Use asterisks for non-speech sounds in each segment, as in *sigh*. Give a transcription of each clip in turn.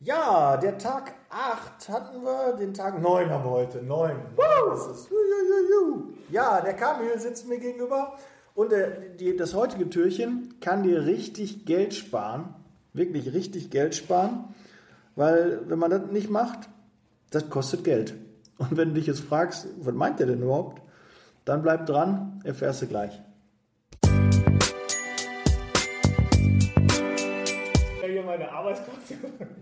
Ja, der Tag 8 hatten wir, den Tag 9 haben wir heute. 9. Ja, der Kamil sitzt mir gegenüber und der, die, das heutige Türchen kann dir richtig Geld sparen. Wirklich richtig Geld sparen. Weil, wenn man das nicht macht, das kostet Geld. Und wenn du dich jetzt fragst, was meint der denn überhaupt? Dann bleib dran, erfährst du gleich. Meine Arbeitsplätze.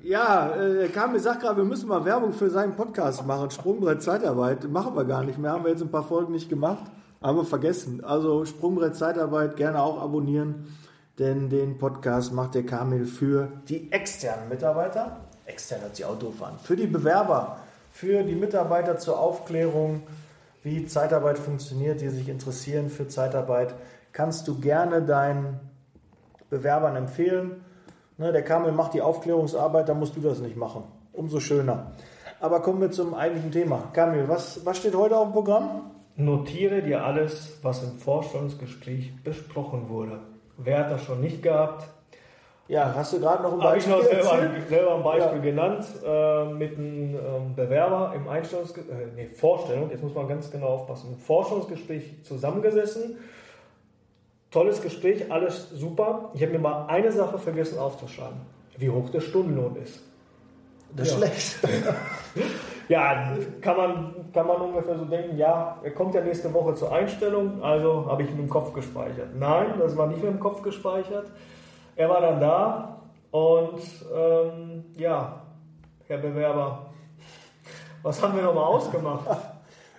Ja, äh, Kamil sagt gerade, wir müssen mal Werbung für seinen Podcast machen. Sprungbrett Zeitarbeit. Machen wir gar nicht mehr. Haben wir jetzt ein paar Folgen nicht gemacht. Haben wir vergessen. Also Sprungbrett Zeitarbeit gerne auch abonnieren. Denn den Podcast macht der Kamil für die externen Mitarbeiter. Extern hat sie Autofahren. Für die Bewerber. Für die Mitarbeiter zur Aufklärung, wie Zeitarbeit funktioniert, die sich interessieren für Zeitarbeit. Kannst du gerne deinen Bewerbern empfehlen. Ne, der Kamel macht die Aufklärungsarbeit, da musst du das nicht machen. Umso schöner. Aber kommen wir zum eigentlichen Thema. Kamil, was, was steht heute auf dem Programm? Notiere dir alles, was im Vorstellungsgespräch besprochen wurde. Wer hat das schon nicht gehabt? Ja, hast du gerade noch ein Habe ich Beispiel noch selber, selber ein Beispiel Ja. genannt äh, mit einem ähm, Bewerber im Einstellungsgespräch, äh, nee, Vorstellung, jetzt muss man ganz genau aufpassen, im Forschungsgespräch zusammengesessen. Tolles Gespräch, alles super. Ich habe mir mal eine Sache vergessen aufzuschreiben, wie hoch der Stundenlohn ist. Das ist Ja. schlecht. *laughs* Ja, kann man, kann man ungefähr so denken, ja, er kommt ja nächste Woche zur Einstellung, also habe ich ihn im Kopf gespeichert. Nein, das war nicht mehr im Kopf gespeichert. Er war dann da und ähm, ja, Herr Bewerber, was haben wir nochmal ausgemacht?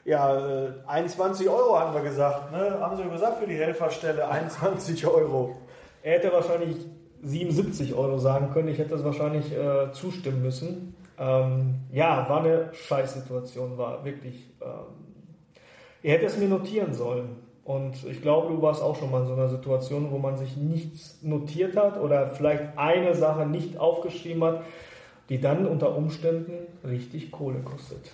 Ja, äh, 21 Euro haben wir gesagt. Ne? Haben sie gesagt für die Helferstelle 21 Euro. Er hätte wahrscheinlich 77 Euro sagen können, ich hätte das wahrscheinlich äh, zustimmen müssen. Ähm, ja, war eine Scheißsituation, war wirklich. Ähm, er hätte es mir notieren sollen. Und ich glaube, du warst auch schon mal in so einer Situation, wo man sich nichts notiert hat oder vielleicht eine Sache nicht aufgeschrieben hat, die dann unter Umständen richtig Kohle kostet.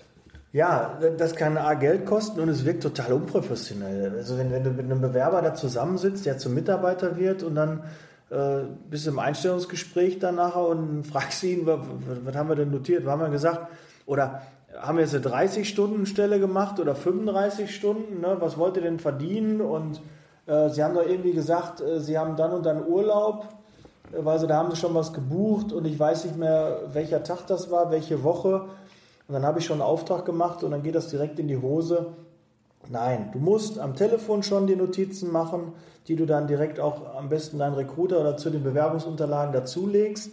Ja, das kann A Geld kosten und es wirkt total unprofessionell. Also wenn, wenn du mit einem Bewerber da zusammensitzt, der zum Mitarbeiter wird und dann äh, bist du im Einstellungsgespräch dann nachher und fragst ihn, was, was haben wir denn notiert? Was haben wir gesagt? Oder haben wir jetzt eine 30-Stunden-Stelle gemacht oder 35 Stunden? Ne? Was wollt ihr denn verdienen? Und äh, sie haben doch irgendwie gesagt, äh, sie haben dann und dann Urlaub, äh, weil sie, da haben sie schon was gebucht und ich weiß nicht mehr, welcher Tag das war, welche Woche. Und dann habe ich schon einen Auftrag gemacht und dann geht das direkt in die Hose. Nein, du musst am Telefon schon die Notizen machen, die du dann direkt auch am besten deinen Recruiter oder zu den Bewerbungsunterlagen dazulegst.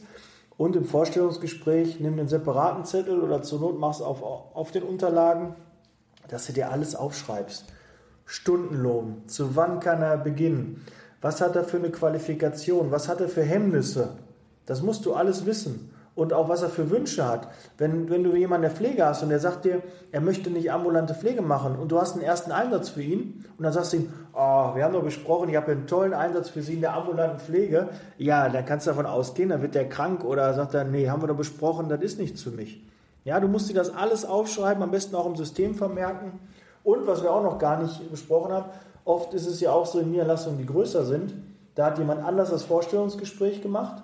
Und im Vorstellungsgespräch nimm den separaten Zettel oder zur Not machst auf, auf den Unterlagen, dass du dir alles aufschreibst. Stundenlohn, zu wann kann er beginnen? Was hat er für eine Qualifikation? Was hat er für Hemmnisse? Das musst du alles wissen. Und auch was er für Wünsche hat. Wenn, wenn du jemanden der Pflege hast und der sagt dir, er möchte nicht ambulante Pflege machen und du hast einen ersten Einsatz für ihn und dann sagst du ihm, oh, wir haben doch besprochen, ich habe einen tollen Einsatz für Sie in der ambulanten Pflege. Ja, dann kannst du davon ausgehen, dann wird der krank oder sagt er, nee, haben wir doch besprochen, das ist nichts für mich. Ja, du musst dir das alles aufschreiben, am besten auch im System vermerken. Und was wir auch noch gar nicht besprochen haben, oft ist es ja auch so in Niederlassungen, die größer sind, da hat jemand anders das Vorstellungsgespräch gemacht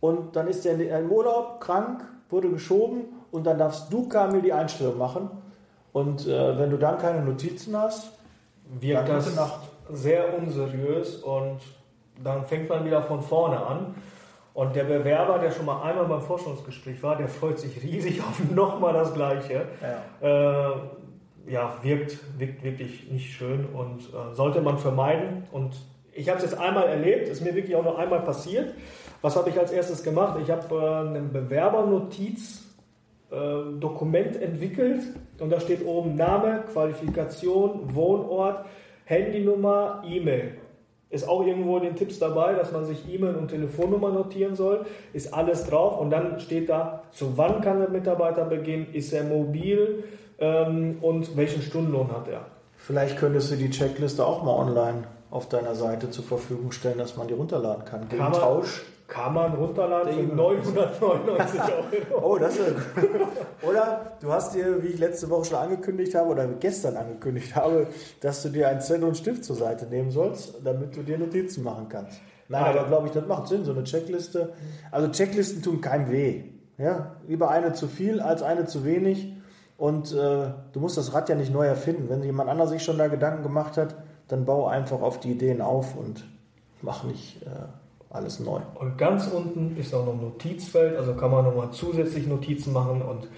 und dann ist er im Urlaub, krank, wurde geschoben und dann darfst du, Kamil, die Einstellung machen. Und äh, wenn du dann keine Notizen hast, wirkt das sehr unseriös und dann fängt man wieder von vorne an. Und der Bewerber, der schon mal einmal beim Forschungsgespräch war, der freut sich riesig *laughs* auf nochmal das Gleiche. ja. Äh, ja, wirkt, wirkt wirklich nicht schön und äh, sollte man vermeiden. Und ich habe es jetzt einmal erlebt, ist mir wirklich auch noch einmal passiert. Was habe ich als erstes gemacht? Ich habe äh, ein Bewerbernotiz äh, Dokument entwickelt und da steht oben Name, Qualifikation, Wohnort, Handynummer, E-Mail. Ist auch irgendwo in den Tipps dabei, dass man sich E-Mail und Telefonnummer notieren soll. Ist alles drauf und dann steht da, zu wann kann der Mitarbeiter beginnen, ist er mobil ähm, und welchen Stundenlohn hat er. Vielleicht könntest du die Checkliste auch mal online auf deiner Seite zur Verfügung stellen, dass man die runterladen kann. Gegen Kann man- Tausch. Kann man runterladen für Denke- 999 *laughs* Euro. Oh, das ist Oder du hast dir, wie ich letzte Woche schon angekündigt habe oder gestern angekündigt habe, dass du dir einen Zettel und Stift zur Seite nehmen sollst, damit du dir Notizen machen kannst. Nein, Ah, aber ja. glaube ich, das macht Sinn, so eine Checkliste. Also Checklisten tun keinem weh. Ja, lieber eine zu viel als eine zu wenig. Und äh, du musst das Rad ja nicht neu erfinden. Wenn jemand anderes sich schon da Gedanken gemacht hat, dann bau einfach auf die Ideen auf und mach nicht äh, alles neu. Und ganz unten ist auch noch ein Notizfeld, also kann man nochmal zusätzlich Notizen machen und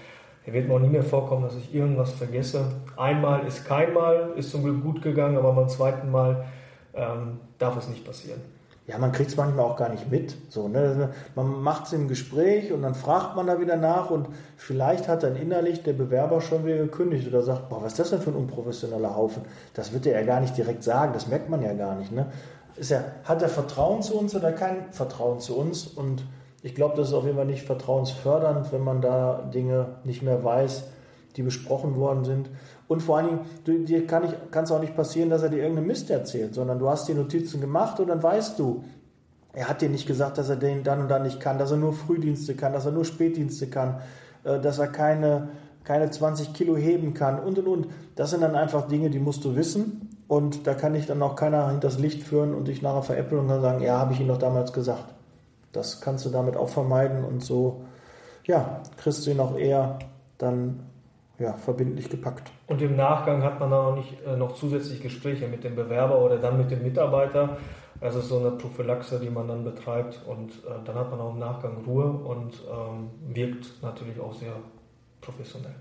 er wird mir auch nie mehr vorkommen, dass ich irgendwas vergesse. Einmal ist kein Mal, ist zum Glück gut gegangen, aber beim zweiten Mal ähm, darf es nicht passieren. Ja, man kriegt es manchmal auch gar nicht mit. So, ne? Man macht es im Gespräch und dann fragt man da wieder nach und vielleicht hat dann innerlich der Bewerber schon wieder gekündigt oder sagt, boah, was ist das denn für ein unprofessioneller Haufen? Das wird er ja gar nicht direkt sagen, das merkt man ja gar nicht. Ne? Ist er, hat er Vertrauen zu uns oder kein Vertrauen zu uns? Und ich glaube, das ist auf jeden Fall nicht vertrauensfördernd, wenn man da Dinge nicht mehr weiß, die besprochen worden sind. Und vor allen Dingen, du, dir kann es auch nicht passieren, dass er dir irgendeinen Mist erzählt, sondern du hast die Notizen gemacht und dann weißt du, er hat dir nicht gesagt, dass er den dann und dann nicht kann, dass er nur Frühdienste kann, dass er nur Spätdienste kann, äh, dass er keine, keine 20 Kilo heben kann und und und. Das sind dann einfach Dinge, die musst du wissen und da kann ich dann auch keiner hinters Licht führen und dich nachher veräppeln und dann sagen, ja, habe ich ihn doch damals gesagt. Das kannst du damit auch vermeiden und so, ja, kriegst du ihn auch eher dann ja, verbindlich gepackt. Und im Nachgang hat man dann auch nicht äh, noch zusätzlich Gespräche mit dem Bewerber oder dann mit dem Mitarbeiter. Das ist so eine Prophylaxe, die man dann betreibt und äh, dann hat man auch im Nachgang Ruhe und ähm, wirkt natürlich auch sehr professionell.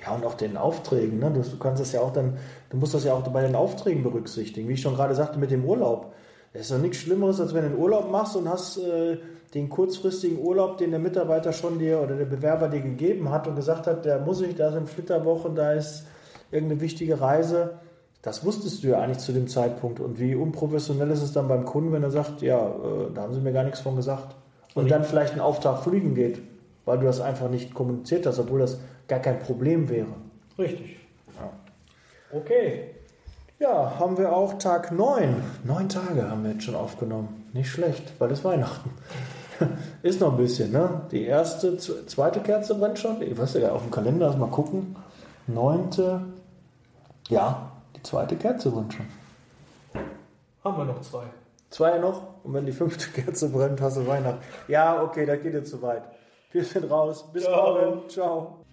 Ja, und auch den Aufträgen. Ne? Du, du kannst das ja auch dann, du musst das ja auch bei den Aufträgen berücksichtigen. Wie ich schon gerade sagte, mit dem Urlaub. Es ist doch nichts Schlimmeres, als wenn du einen Urlaub machst und hast äh, den kurzfristigen Urlaub, den der Mitarbeiter schon dir oder der Bewerber dir gegeben hat und gesagt hat, da muss ich, da sind Flitterwochen, da ist irgendeine wichtige Reise. Das wusstest du ja eigentlich zu dem Zeitpunkt. Und wie unprofessionell ist es dann beim Kunden, wenn er sagt, ja, äh, da haben sie mir gar nichts von gesagt. Und dann vielleicht ein Auftrag fliegen geht, weil du das einfach nicht kommuniziert hast, obwohl das gar kein Problem wäre. Richtig. Ja. Okay. Ja, haben wir auch Tag 9. Neun Tage haben wir jetzt schon aufgenommen. Nicht schlecht, weil es Weihnachten. *laughs* Ist noch ein bisschen, ne? Die erste, zweite Kerze brennt schon. Ich weiß ja, auf dem Kalender, mal gucken. Neunte. Ja, die zweite Kerze brennt schon. Haben wir noch zwei. Zwei noch? Und wenn die fünfte Kerze brennt, hast du Weihnachten. Ja, okay, das geht jetzt zu weit. Wir sind raus. Bis Ciao. morgen. Ciao.